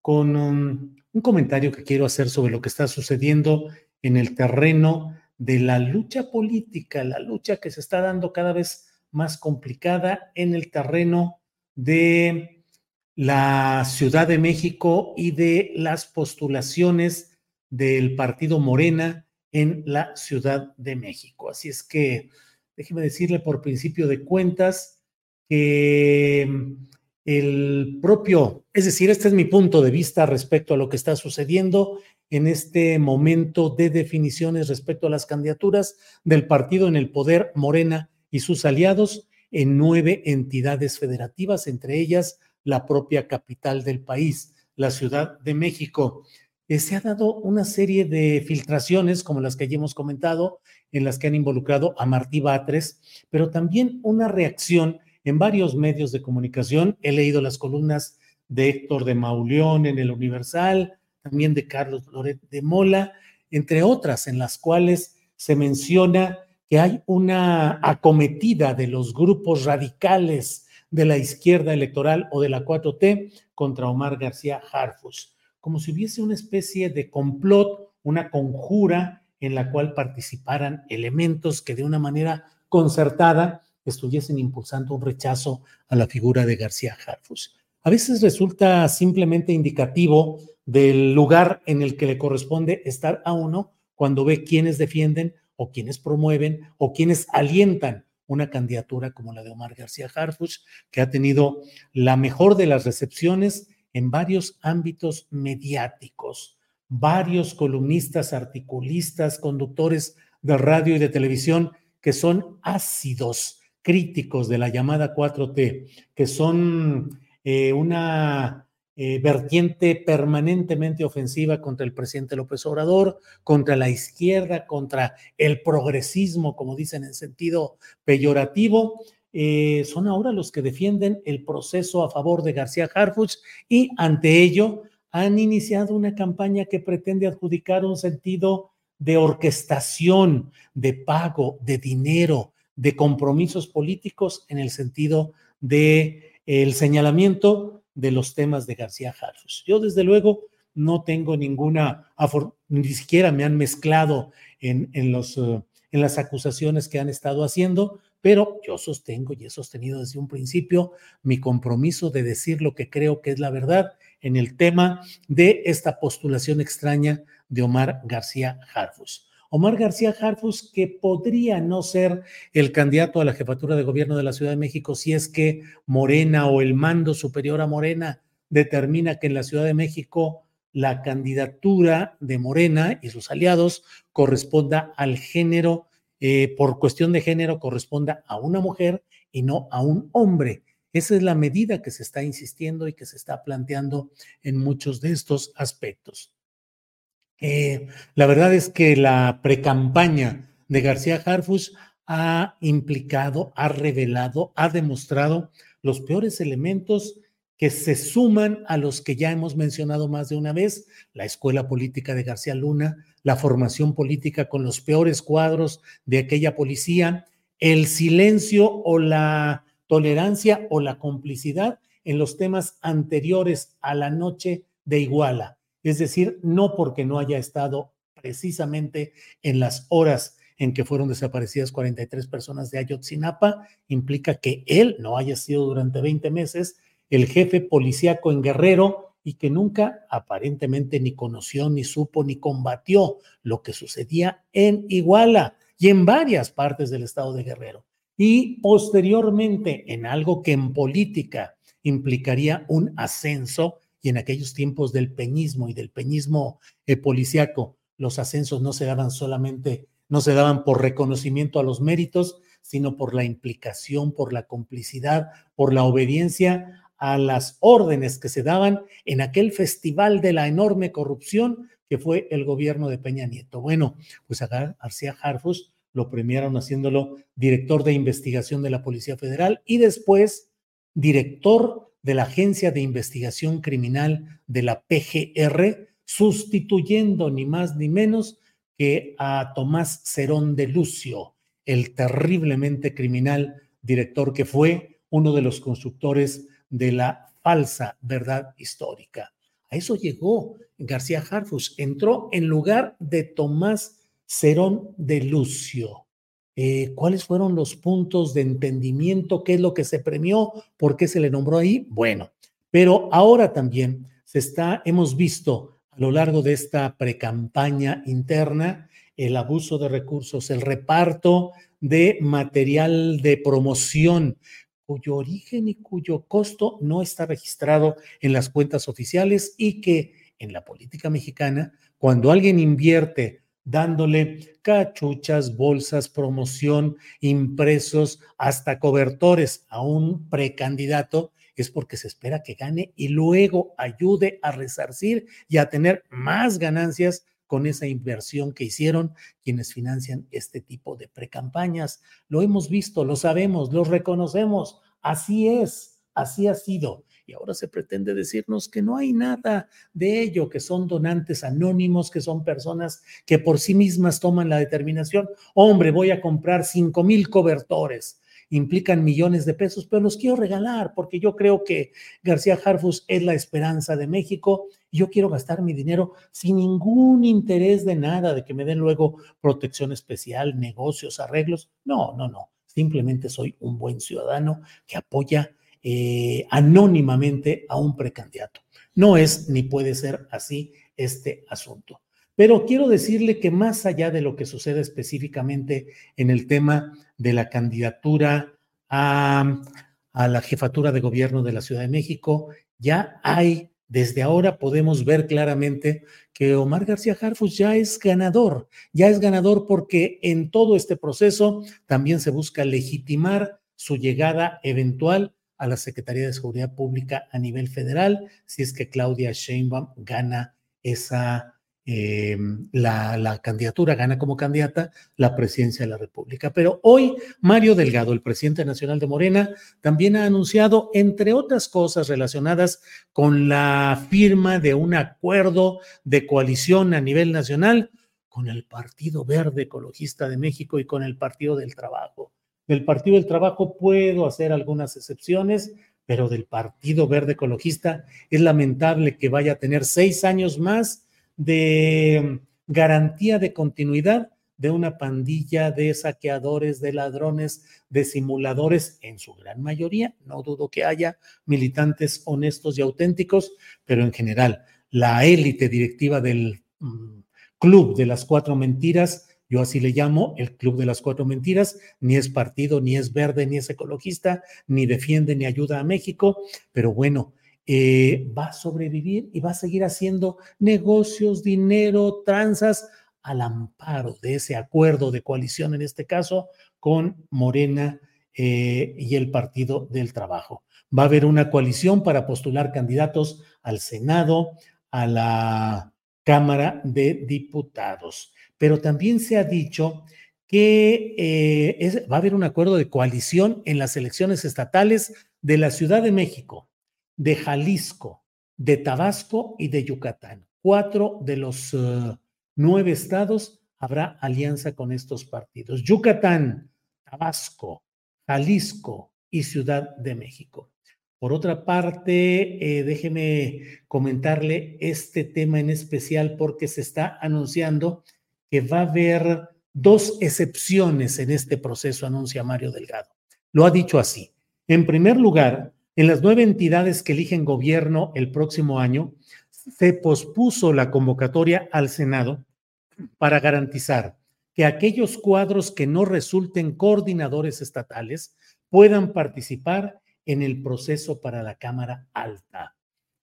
con um, un comentario que quiero hacer sobre lo que está sucediendo en el terreno de la lucha política, la lucha que se está dando cada vez más complicada en el terreno de la Ciudad de México y de las postulaciones del partido Morena en la Ciudad de México. Así es que déjeme decirle por principio de cuentas que el propio, es decir, este es mi punto de vista respecto a lo que está sucediendo en este momento de definiciones respecto a las candidaturas del partido en el poder Morena y sus aliados en nueve entidades federativas, entre ellas la propia capital del país, la Ciudad de México. Eh, se ha dado una serie de filtraciones, como las que ya hemos comentado, en las que han involucrado a Martí Batres, pero también una reacción en varios medios de comunicación. He leído las columnas de Héctor de Mauleón en el Universal, también de Carlos Loret de Mola, entre otras, en las cuales se menciona que hay una acometida de los grupos radicales de la izquierda electoral o de la 4T contra Omar García Harfus, como si hubiese una especie de complot, una conjura en la cual participaran elementos que de una manera concertada estuviesen impulsando un rechazo a la figura de García Harfus. A veces resulta simplemente indicativo del lugar en el que le corresponde estar a uno cuando ve quienes defienden o quienes promueven o quienes alientan una candidatura como la de Omar García Harfus, que ha tenido la mejor de las recepciones en varios ámbitos mediáticos. Varios columnistas, articulistas, conductores de radio y de televisión que son ácidos críticos de la llamada 4T, que son eh, una eh, vertiente permanentemente ofensiva contra el presidente López Obrador, contra la izquierda, contra el progresismo, como dicen en sentido peyorativo, eh, son ahora los que defienden el proceso a favor de García Harfuch y ante ello han iniciado una campaña que pretende adjudicar un sentido de orquestación, de pago, de dinero, de compromisos políticos en el sentido de el señalamiento de los temas de García Harfus. Yo desde luego no tengo ninguna, ni siquiera me han mezclado en, en los, eh, en las acusaciones que han estado haciendo, pero yo sostengo y he sostenido desde un principio mi compromiso de decir lo que creo que es la verdad en el tema de esta postulación extraña de Omar García Harfus. Omar García Harfus, que podría no ser el candidato a la jefatura de gobierno de la Ciudad de México si es que Morena o el mando superior a Morena determina que en la Ciudad de México la candidatura de Morena y sus aliados corresponda al género, eh, por cuestión de género, corresponda a una mujer y no a un hombre. Esa es la medida que se está insistiendo y que se está planteando en muchos de estos aspectos. Eh, la verdad es que la precampaña de García Harfus ha implicado, ha revelado, ha demostrado los peores elementos que se suman a los que ya hemos mencionado más de una vez, la escuela política de García Luna, la formación política con los peores cuadros de aquella policía, el silencio o la tolerancia o la complicidad en los temas anteriores a la noche de Iguala. Es decir, no porque no haya estado precisamente en las horas en que fueron desaparecidas 43 personas de Ayotzinapa, implica que él no haya sido durante 20 meses el jefe policíaco en Guerrero y que nunca aparentemente ni conoció, ni supo, ni combatió lo que sucedía en Iguala y en varias partes del estado de Guerrero. Y posteriormente en algo que en política implicaría un ascenso y en aquellos tiempos del peñismo y del peñismo eh, policiaco, los ascensos no se daban solamente, no se daban por reconocimiento a los méritos, sino por la implicación, por la complicidad, por la obediencia a las órdenes que se daban en aquel festival de la enorme corrupción que fue el gobierno de Peña Nieto. Bueno, pues acá García Harfus lo premiaron haciéndolo director de investigación de la Policía Federal y después director de la Agencia de Investigación Criminal de la PGR, sustituyendo ni más ni menos que a Tomás Cerón de Lucio, el terriblemente criminal director que fue uno de los constructores de la falsa verdad histórica. A eso llegó García Harfus, entró en lugar de Tomás Cerón de Lucio. Eh, ¿Cuáles fueron los puntos de entendimiento? ¿Qué es lo que se premió? ¿Por qué se le nombró ahí? Bueno, pero ahora también se está, hemos visto a lo largo de esta precampaña interna el abuso de recursos, el reparto de material de promoción cuyo origen y cuyo costo no está registrado en las cuentas oficiales y que en la política mexicana, cuando alguien invierte dándole cachuchas, bolsas, promoción, impresos, hasta cobertores a un precandidato, es porque se espera que gane y luego ayude a resarcir y a tener más ganancias con esa inversión que hicieron quienes financian este tipo de precampañas. Lo hemos visto, lo sabemos, lo reconocemos. Así es, así ha sido y ahora se pretende decirnos que no hay nada de ello, que son donantes anónimos, que son personas que por sí mismas toman la determinación, hombre, voy a comprar cinco mil cobertores, implican millones de pesos, pero los quiero regalar porque yo creo que García Harfus es la esperanza de México yo quiero gastar mi dinero sin ningún interés de nada, de que me den luego protección especial, negocios, arreglos. No, no, no. Simplemente soy un buen ciudadano que apoya eh, anónimamente a un precandidato. No es ni puede ser así este asunto. Pero quiero decirle que más allá de lo que sucede específicamente en el tema de la candidatura a, a la jefatura de gobierno de la Ciudad de México, ya hay, desde ahora podemos ver claramente que Omar García Harfus ya es ganador, ya es ganador porque en todo este proceso también se busca legitimar su llegada eventual a la Secretaría de Seguridad Pública a nivel federal, si es que Claudia Sheinbaum gana esa, eh, la, la, candidatura, gana como candidata la presidencia de la República. Pero hoy Mario Delgado, el presidente nacional de Morena, también ha anunciado, entre otras cosas relacionadas con la firma de un acuerdo de coalición a nivel nacional con el Partido Verde Ecologista de México y con el Partido del Trabajo. Del Partido del Trabajo puedo hacer algunas excepciones, pero del Partido Verde Ecologista es lamentable que vaya a tener seis años más de garantía de continuidad de una pandilla de saqueadores, de ladrones, de simuladores, en su gran mayoría. No dudo que haya militantes honestos y auténticos, pero en general, la élite directiva del mm, club de las cuatro mentiras, yo así le llamo el club de las cuatro mentiras, ni es partido, ni es verde, ni es ecologista, ni defiende ni ayuda a México, pero bueno, eh, va a sobrevivir y va a seguir haciendo negocios, dinero, tranzas al amparo de ese acuerdo de coalición, en este caso, con Morena eh, y el Partido del Trabajo. Va a haber una coalición para postular candidatos al Senado, a la Cámara de Diputados. Pero también se ha dicho que eh, va a haber un acuerdo de coalición en las elecciones estatales de la Ciudad de México, de Jalisco, de Tabasco y de Yucatán. Cuatro de los eh, nueve estados habrá alianza con estos partidos. Yucatán, Tabasco, Jalisco y Ciudad de México. Por otra parte, eh, déjeme comentarle este tema en especial porque se está anunciando que va a haber dos excepciones en este proceso, anuncia Mario Delgado. Lo ha dicho así. En primer lugar, en las nueve entidades que eligen gobierno el próximo año, se pospuso la convocatoria al Senado para garantizar que aquellos cuadros que no resulten coordinadores estatales puedan participar en el proceso para la Cámara Alta.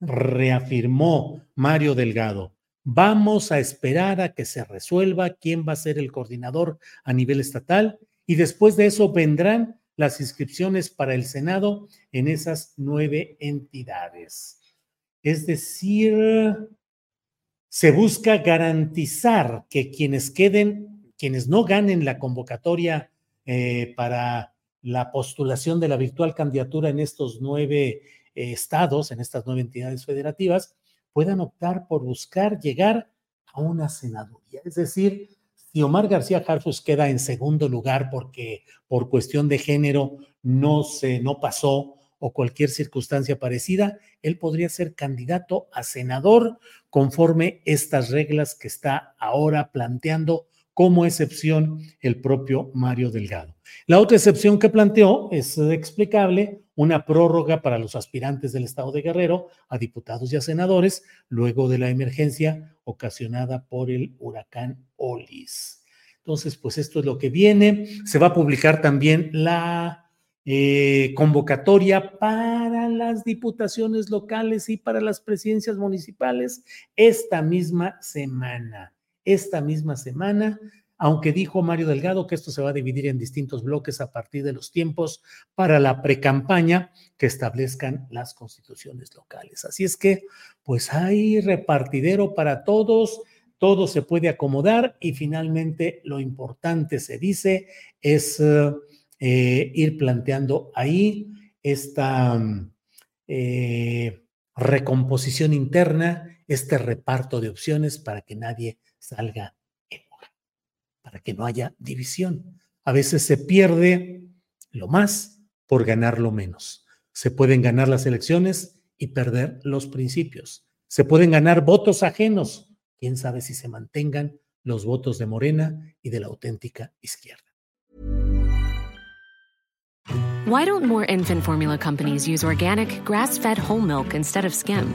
Reafirmó Mario Delgado, vamos a esperar a que se resuelva quién va a ser el coordinador a nivel estatal y después de eso vendrán las inscripciones para el Senado en esas nueve entidades. Es decir, se busca garantizar que quienes queden, quienes no ganen la convocatoria eh, para la postulación de la virtual candidatura en estos nueve eh, estados, en estas nueve entidades federativas, puedan optar por buscar llegar a una senaduría. Es decir, si Omar García Harfus queda en segundo lugar porque por cuestión de género no se no pasó o cualquier circunstancia parecida, él podría ser candidato a senador conforme estas reglas que está ahora planteando como excepción el propio Mario Delgado. La otra excepción que planteó es explicable, una prórroga para los aspirantes del estado de Guerrero a diputados y a senadores luego de la emergencia ocasionada por el huracán Olis. Entonces, pues esto es lo que viene. Se va a publicar también la eh, convocatoria para las diputaciones locales y para las presidencias municipales esta misma semana esta misma semana, aunque dijo Mario Delgado que esto se va a dividir en distintos bloques a partir de los tiempos para la precampaña que establezcan las constituciones locales. Así es que, pues hay repartidero para todos, todo se puede acomodar y finalmente lo importante, se dice, es eh, ir planteando ahí esta eh, recomposición interna, este reparto de opciones para que nadie salga en para que no haya división. A veces se pierde lo más por ganar lo menos. Se pueden ganar las elecciones y perder los principios. Se pueden ganar votos ajenos. Quién sabe si se mantengan los votos de Morena y de la auténtica izquierda. Why don't more infant formula companies use organic, grass-fed whole milk instead of skim?